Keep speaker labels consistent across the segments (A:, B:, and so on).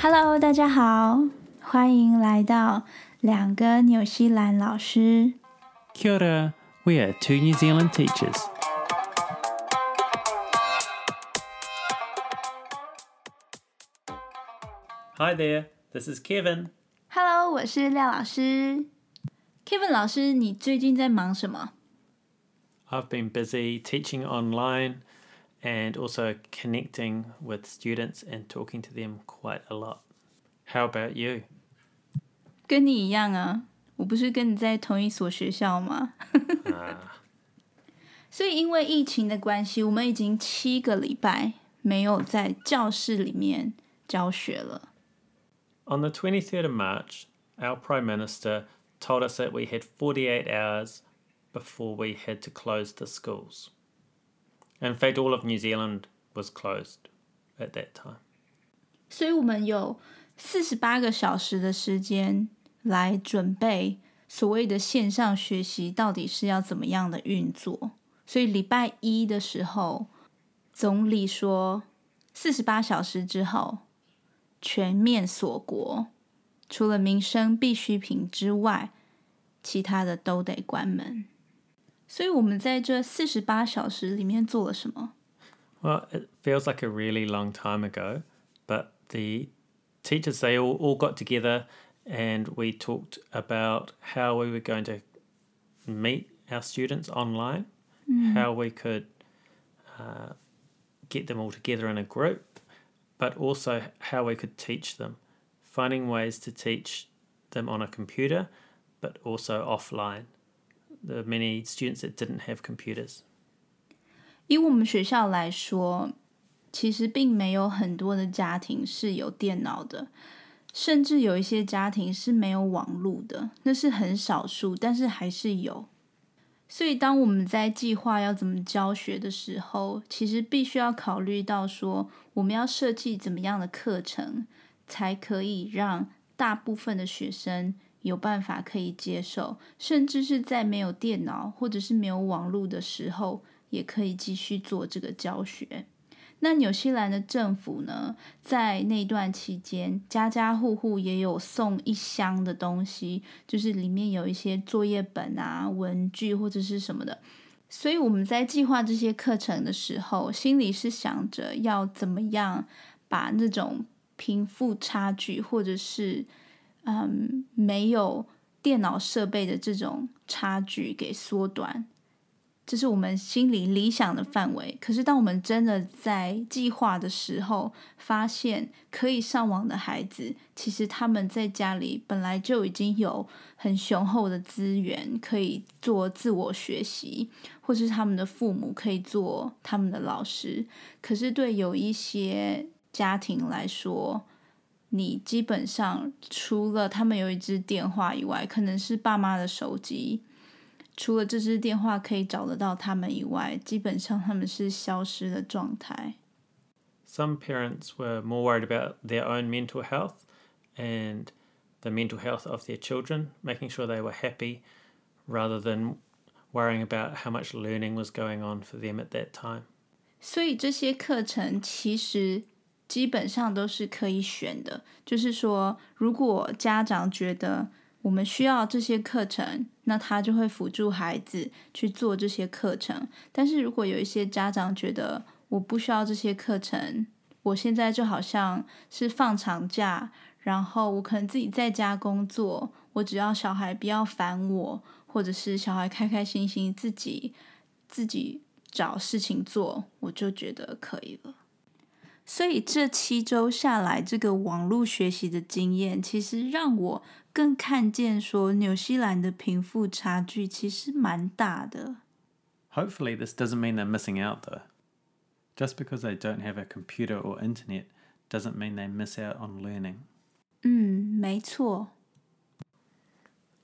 A: Hello，大家好，欢迎来到两个纽西兰老师。
B: Kia ora, we are two New Zealand teachers. Hi there, this is Kevin.
A: Hello，我是廖老师。Kevin 老师，你最近在忙什么？
B: I've been busy teaching online. and also connecting with students and talking to them quite a lot. How about you?
A: 跟你一样啊，我不是跟你在同一所学校吗？所以因为疫情的关系，我们已经七个礼拜没有在教室里面教学了。
B: On the 23rd of March, our Prime Minister told us that we had 48 hours before we had to close the schools. In fact, all of New Zealand was closed at that time.
A: 所以我们有四十八个小时的时间来准备所谓的线上学习到底是要怎么样的运作。所以礼拜一的时候，总理说四十八小时之后全面锁国，除了民生必需品之外，其他的都得关门。所以我们在这四十八小时里面做了什么？
B: Well, it feels like a really long time ago, but the teachers they all, all got together and we talked about how we were going to meet our students online, mm. how we could uh, get them all together in a group, but also how we could teach them, finding ways to teach them on a computer, but also offline The many students that didn't have computers.
A: 以我们学校来说，其实并没有很多的家庭是有电脑的，甚至有一些家庭是没有网络的，那是很少数，但是还是有。所以，当我们在计划要怎么教学的时候，其实必须要考虑到说，我们要设计怎么样的课程，才可以让大部分的学生。有办法可以接受，甚至是在没有电脑或者是没有网络的时候，也可以继续做这个教学。那纽西兰的政府呢，在那段期间，家家户户也有送一箱的东西，就是里面有一些作业本啊、文具或者是什么的。所以我们在计划这些课程的时候，心里是想着要怎么样把那种贫富差距或者是。嗯，没有电脑设备的这种差距给缩短，这是我们心里理想的范围。可是，当我们真的在计划的时候，发现可以上网的孩子，其实他们在家里本来就已经有很雄厚的资源可以做自我学习，或是他们的父母可以做他们的老师。可是，对有一些家庭来说，你基本上除了他们有一支电话以外，可能是爸妈的手机。除了这支电话可以找得到他们以外，基本上他们是消失的状态。
B: Some parents were more worried about their own mental health and the mental health of their children, making sure they were happy, rather than worrying about how much learning was going on for them at that time.
A: 所以这些课程其实。基本上都是可以选的，就是说，如果家长觉得我们需要这些课程，那他就会辅助孩子去做这些课程。但是如果有一些家长觉得我不需要这些课程，我现在就好像是放长假，然后我可能自己在家工作，我只要小孩不要烦我，或者是小孩开开心心自己自己找事情做，我就觉得可以了。所以这七周下来，这个网络学习的经验，其实让我更看见说，纽西兰的贫富差距其实蛮大的。
B: Hopefully, this doesn't mean they're missing out, though. Just because they don't have a computer or internet doesn't mean they miss out on learning.
A: 嗯，没错。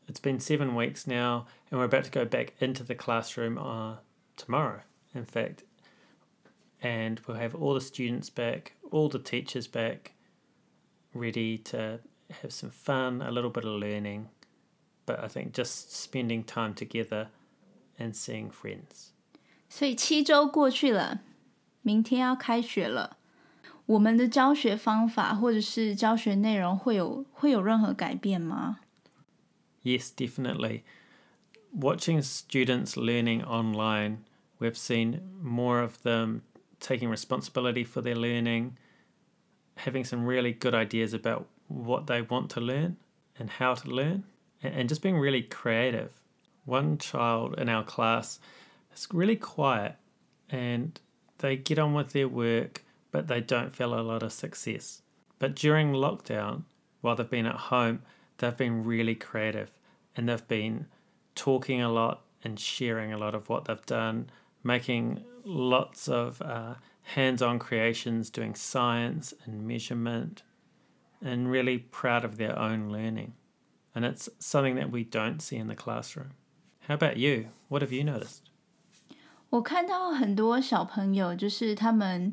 B: It's been seven weeks now, and we're about to go back into the classroom uh, tomorrow. In fact. and we'll have all the students back, all the teachers back, ready to have some fun, a little bit of learning, but I think just spending time together and seeing friends.
A: 所以七周过去了，明天要开学了。 我们的教学方法或者是教学内容会有会有任何改变吗？
B: Yes, definitely. Watching students learning online, we've seen more of them taking responsibility for their learning, having some really good ideas about what they want to learn and how to learn, and just being really creative. One child in our class is really quiet and they get on with their work, but they don't feel a lot of success. But during lockdown, while they've been at home, they've been really creative and they've been talking a lot and sharing a lot of what they've done, making lots of uh, hands on creations, doing science and measurement, and really proud of their own learning. And it's something that we don't see in the classroom. How about you? What have you noticed?
A: 我看到很多小朋友，就是他们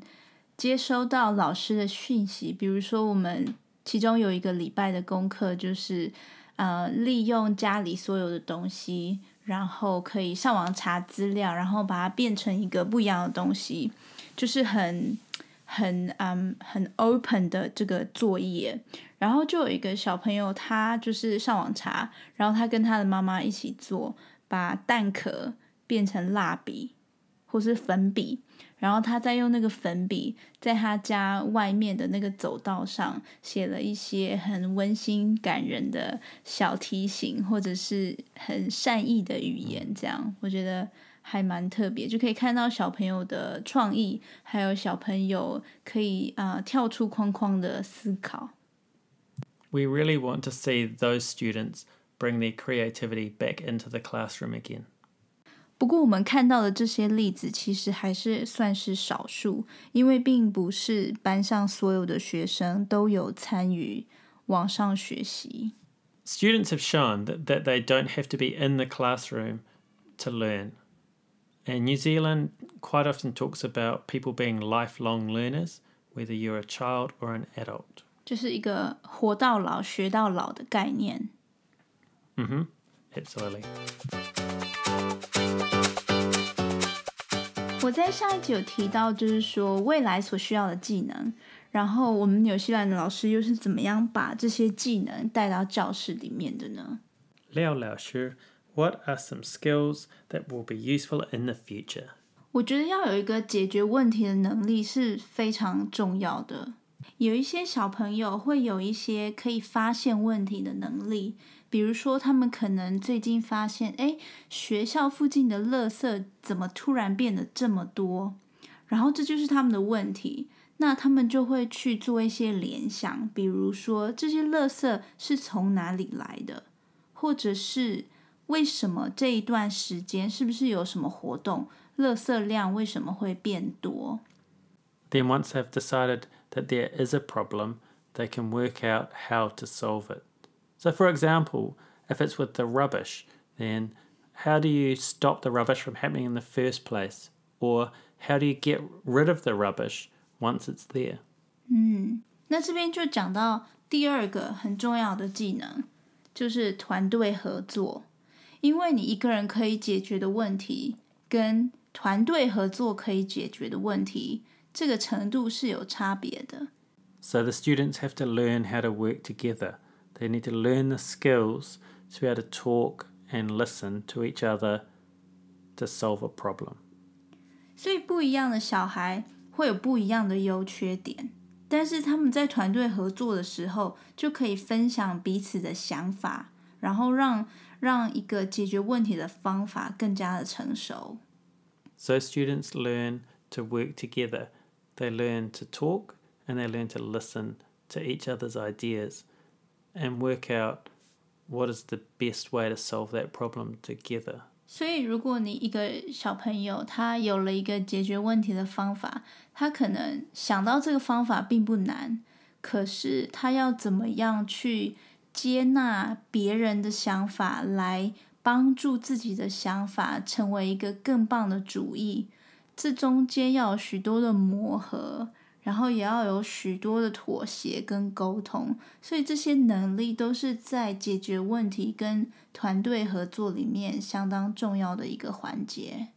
A: 接收到老师的讯息，比如说我们其中有一个礼拜的功课，就是呃利用家里所有的东西， 然后可以上网查资料，然后把它变成一个不一样的东西，就是很很嗯很 open 的这个作业。然后就有一个小朋友，他就是上网查，然后他跟他的妈妈一起做，把蛋壳变成蜡笔。或是粉笔，然后他再用那个粉笔，在他家外面的那个走道上写了一些很温馨感人的小提醒，或者是很善意的语言，这样我觉得还蛮特别，就可以看到小朋友的创意，还有小朋友可以啊、跳出框框的思考。
B: We really want to see those students bring their creativity back into the classroom again.
A: 不过，我们看到的这些例子其实还是算是少数，因为并不是班上所有的学生都有参与网上学习。
B: Students have shown that, that they don't have to be in the classroom to learn. And New Zealand quite often talks about people being lifelong learners, whether you're a child or an adult.
A: 就是一个活到老学到老的概念。
B: 嗯哼，absolutely.
A: 我在上一集有提到，就是说未来所需要的技能，然后我们纽西兰的老师又是怎么样把这些技能带到教室里面的呢？
B: 廖老师，What are some skills that will be useful in the future？
A: 我觉得要有一个解决问题的能力是非常重要的。有一些小朋友会有一些可以发现问题的能力。比如说，他们可能最近发现，哎，学校附近的垃圾怎么突然变得这么多？然后这就是他们的问题。那他们就会去做一些联想，比如说这些垃圾是从哪里来的，或者是为什么这一段时间是不是有什么活动，垃圾量为什么会变多？
B: Then once they've decided that there is a problem, they can work out how to solve it. So, for example, if it's with the rubbish, then how do you stop the rubbish from happening in the first place? Or how do you get rid of the rubbish once it's there?
A: 嗯，那这边就讲到第二个很重要的技能，就是团队合作。因为你一个人可以解决的问题，跟团队合作可以解决的问题，这个程度是有差别的。
B: So the students have to learn how to work together. They need to learn the skills to be able to talk and listen to each other to solve a problem.
A: 所以不一样的小孩会有不一样的优缺点，但是他们在团队合作的时候，就可以分享彼此的想法，然后让让一个解决问题的方法更加的成熟。
B: So students learn to work together. They learn to talk and they learn to listen to each other's ideas and work out what is the best way to solve that problem together.
A: 所以，如果你一个小朋友他有了一个解决问题的方法，他可能想到这个方法并不难，可是他要怎么样去接纳别人的想法，来帮助自己的想法成为一个更棒的主意，这中间要有许多的磨合。 然后也要有许多的妥协跟沟通，所以这些能力都是在解决问题跟团队合作里面相当重要的一个环节。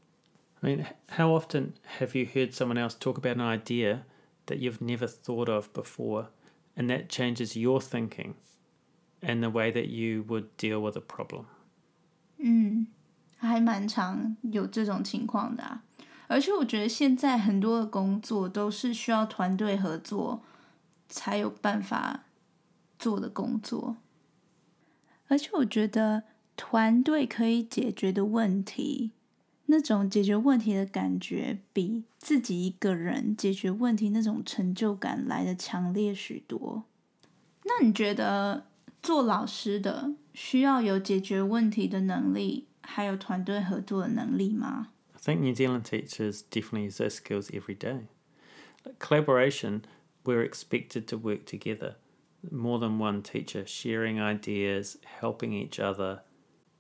B: I mean, how often have you heard someone else talk about an idea that you've never thought of before, and that changes your thinking and the way that you would deal with a problem.
A: 嗯，还蛮常有这种情况的啊。而且我觉得现在很多的工作都是需要团队合作才有办法做的工作。而且我觉得团队可以解决的问题，那种解决问题的感觉，比自己一个人解决问题那种成就感来的强烈许多。那你觉得做老师的需要有解决问题的能力，还有团队合作的能力
B: 吗 think New Zealand teachers definitely use those skills every day. Collaboration, we're expected to work together. More than one teacher sharing ideas, helping each other.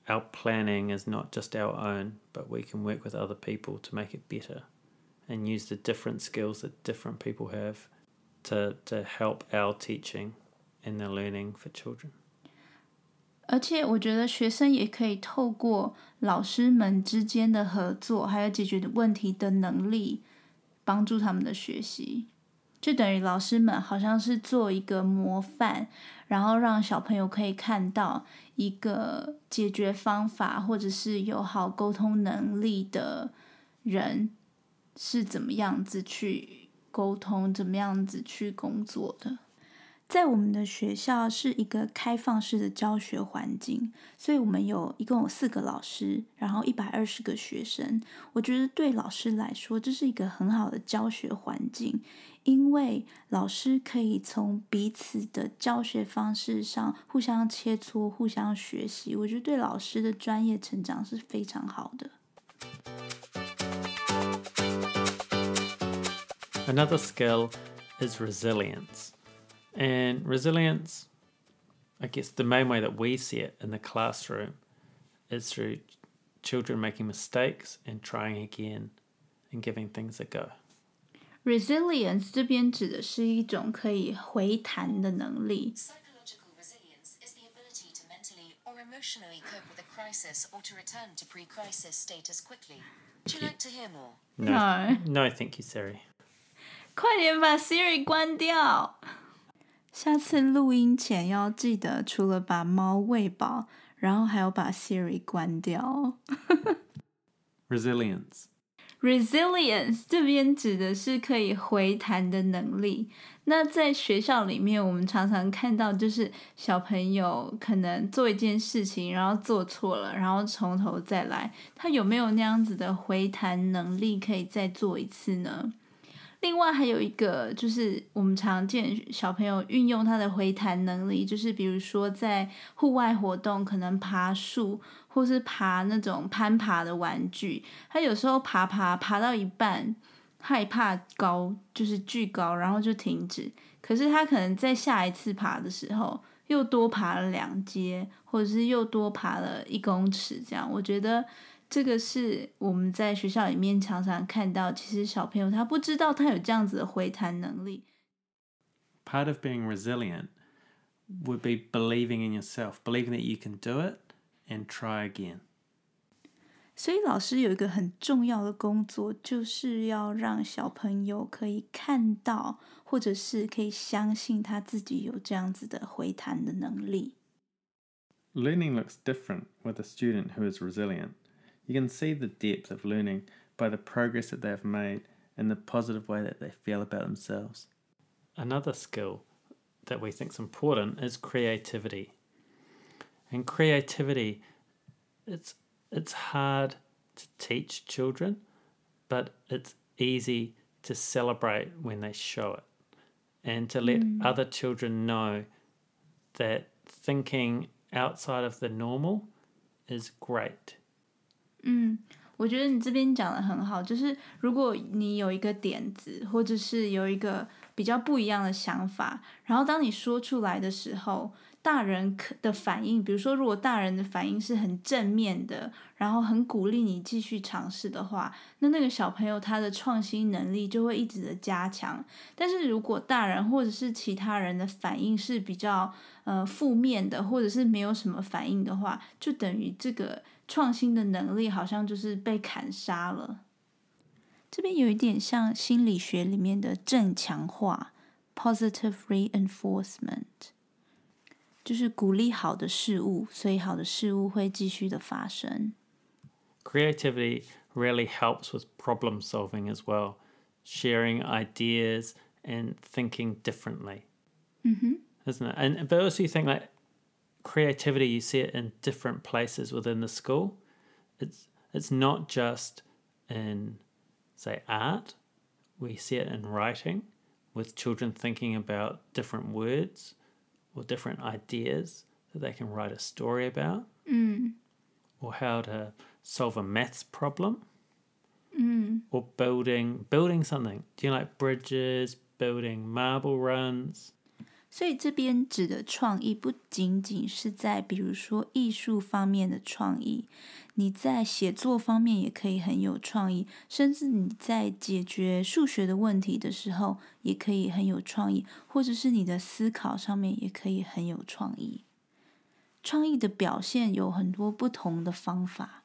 B: Our planning is not just our own, but we can work with other people to make it better and use the different skills that different people have to, to help our teaching and the learning for children.
A: 而且我觉得学生也可以透过老师们之间的合作，还有解决问题的能力，帮助他们的学习。就等于老师们好像是做一个模范，然后让小朋友可以看到一个解决方法，或者是有好沟通能力的人是怎么样子去沟通，怎么样子去工作的。在我们的学校是一个开放式的教学环境，所以我们有一共有四个老师，然后一百二十个学生。我觉得对老师来说，这是一个很好的教学环境，因为老师可以从彼此的教学方式上互相切磋、互相学习。我觉得对老师的专业成长是非常好的。
B: Another skill is resilience. And resilience, I guess the main way that we see it in the classroom is through children making mistakes and trying again and giving things a go.
A: Resilience 这边指的是一种可以回弹的能力。
C: Psychological resilience is the ability to mentally or emotionally cope with a crisis or to return to pre-crisis status quickly. Would you like to hear more?
B: No, no, thank you, Siri.
A: 快点把 Siri 关掉。 下次录音前要记得，除了把猫喂饱，然后还要把 Siri 关掉。
B: Resilience。
A: Resilience 这边指的是可以回弹的能力。那在学校里面，我们常常看到，就是小朋友可能做一件事情，然后做错了，然后从头再来。他有没有那样子的回弹能力，可以再做一次呢？另外还有一个，就是我们常见小朋友运用他的回弹能力，就是比如说在户外活动，可能爬树或是爬那种攀爬的玩具，他有时候爬爬爬到一半，害怕高，就是巨高，然后就停止。可是他可能在下一次爬的时候，又多爬了两阶，或者是又多爬了一公尺，这样，我觉得。这个是我们在学校里面常常看到，其实小朋友他不知道他有这样子的回弹能力。
B: Part of being resilient would be believing in yourself, believing that you can do it and try again.
A: 所以老师有一个很重要的工作，就是要让小朋友可以看到，或者是可以相信他自己有这样子的回弹的能力。
B: Learning looks different with a student who is resilient. You can see the depth of learning by the progress that they have made and the positive way that they feel about themselves. Another skill that we think is important is creativity. And creativity, it's it's hard to teach children, but it's easy to celebrate when they show it and to let mm. other children know that thinking outside of the normal is great
A: 嗯，我觉得你这边讲的很好，就是如果你有一个点子，或者是有一个比较不一样的想法，然后当你说出来的时候，大人可的反应，比如说如果大人的反应是很正面的，然后很鼓励你继续尝试的话，那那个小朋友他的创新能力就会一直的加强。但是如果大人或者是其他人的反应是比较呃负面的，或者是没有什么反应的话，就等于这个。创新的能力好像就是被砍杀了。这边有一点像心理学里面的正强化 （positive reinforcement），就是鼓励好的事物，所以好的事物会继续的发生。
B: Creativity really helps with problem solving as well, sharing ideas and thinking differently.
A: Mm-hmm.
B: Isn't it? And but also you think like creativity, you see it in different places within the school. It's it's not just in say art. We see it in writing, with children thinking about different words or different ideas that they can write a story about,
A: mm.
B: or how to solve a maths problem,
A: mm.
B: or building building something. Do you like bridges, building marble runs?
A: 所以这边指的创意不仅仅是在比如说艺术方面的创意，你在写作方面也可以很有创意，甚至你在解决数学的问题的时候也可以很有创意，或者是你的思考上面也可以很有创意。创意的表现有很多不同的方法，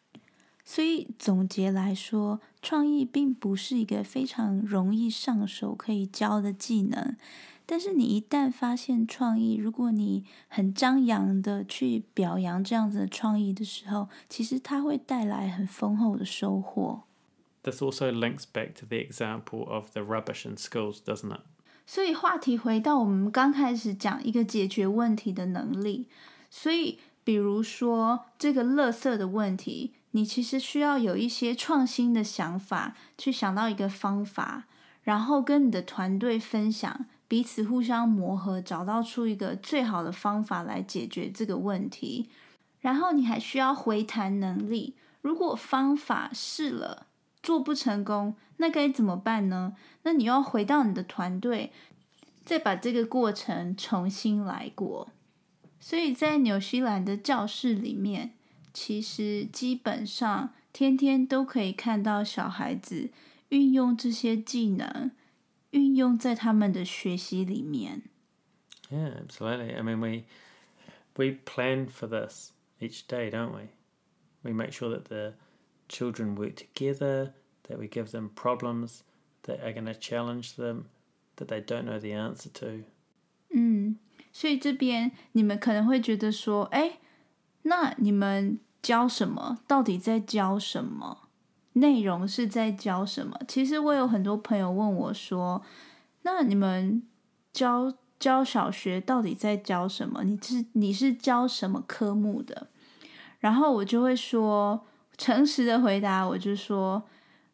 A: 所以总结来说，创意并不是一个非常容易上手可以教的技能。但是你一旦发现创意，如果你很张扬的去表扬这样子的创意的时候，其实它会带来很丰厚的收获。
B: This also links back to the example of the rubbish in schools, doesn't it?
A: 所以话题回到我们刚开始讲一个解决问题的能力。所以，比如说这个垃圾的问题，你其实需要有一些创新的想法，去想到一个方法，然后跟你的团队分享。彼此互相磨合，找到出一个最好的方法来解决这个问题。然后你还需要回弹能力。如果方法试了做不成功，那该怎么办呢？那你要回到你的团队，再把这个过程重新来过。所以在纽西兰的教室里面，其实基本上天天都可以看到小孩子运用这些技能。运用在他们的学习里面。
B: Yeah, absolutely. I mean, we we plan for this each day, don't we? We make sure that the children work together, that we give them problems that are going to challenge them, that they don't know the answer to.
A: 嗯，所以这边你们可能会觉得说，哎，那你们教什么？到底在教什么？ 内容是在教什么？其实我有很多朋友问我说：“那你们教教小学到底在教什么？你是你是教什么科目的？”然后我就会说，诚实的回答，我就说，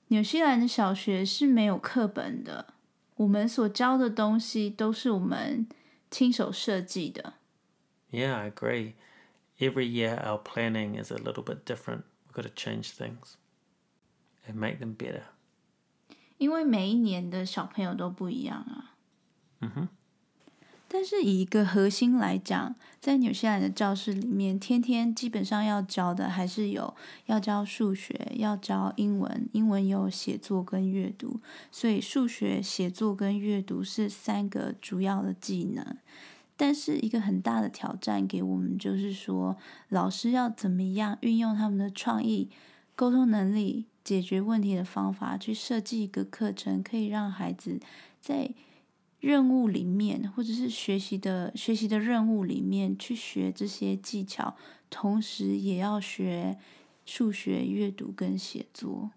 A: 纽西兰的小学是没有课本的，我们所教的东西都是我们亲手设计的。
B: Yeah, I agree. Every year our planning is a little bit different. We've got to change things. And make them better.
A: 因为每一年的小朋友都不一样啊。
B: 嗯哼。
A: 但是以一个核心来讲，在纽西兰的教室里面，天天基本上要教的还是有要教数学，要教英文，英文有写作跟阅读，所以数学、写作跟阅读是三个主要的技能。但是一个很大的挑战给我们就是说，老师要怎么样运用他们的创意、沟通能力。解决问题的方法，去设计一个课程，可以让孩子在任务里面，或者是学习的学习的任务里面去学这些技巧，同时也要学数学、阅读跟写作。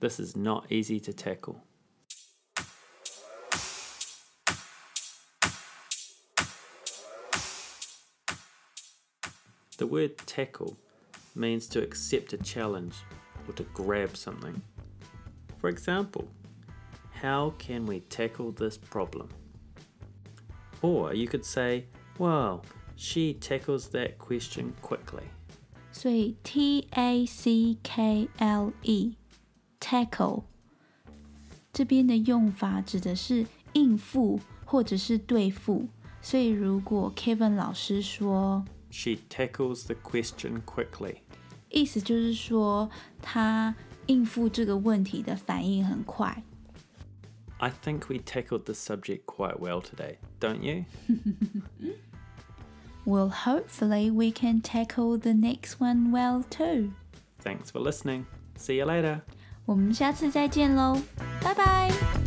B: This is not easy to tackle. The word tackle means to accept a challenge. or to grab something. For example, how can we tackle this problem? Or you could say, well, she tackles that question quickly.
A: 所以 T A C K L E tackle 这边的用法指的是应付或者是对付。所以如果 Kevin 老师说
B: She tackles the question quickly.
A: 意思就是说，他应付这个问题的反应很快。
B: I think we tackled the subject quite well today, don't you?
A: well, hopefully we can tackle the next one well too.
B: Thanks for listening. See you later.
A: 我们下次再见喽，拜拜。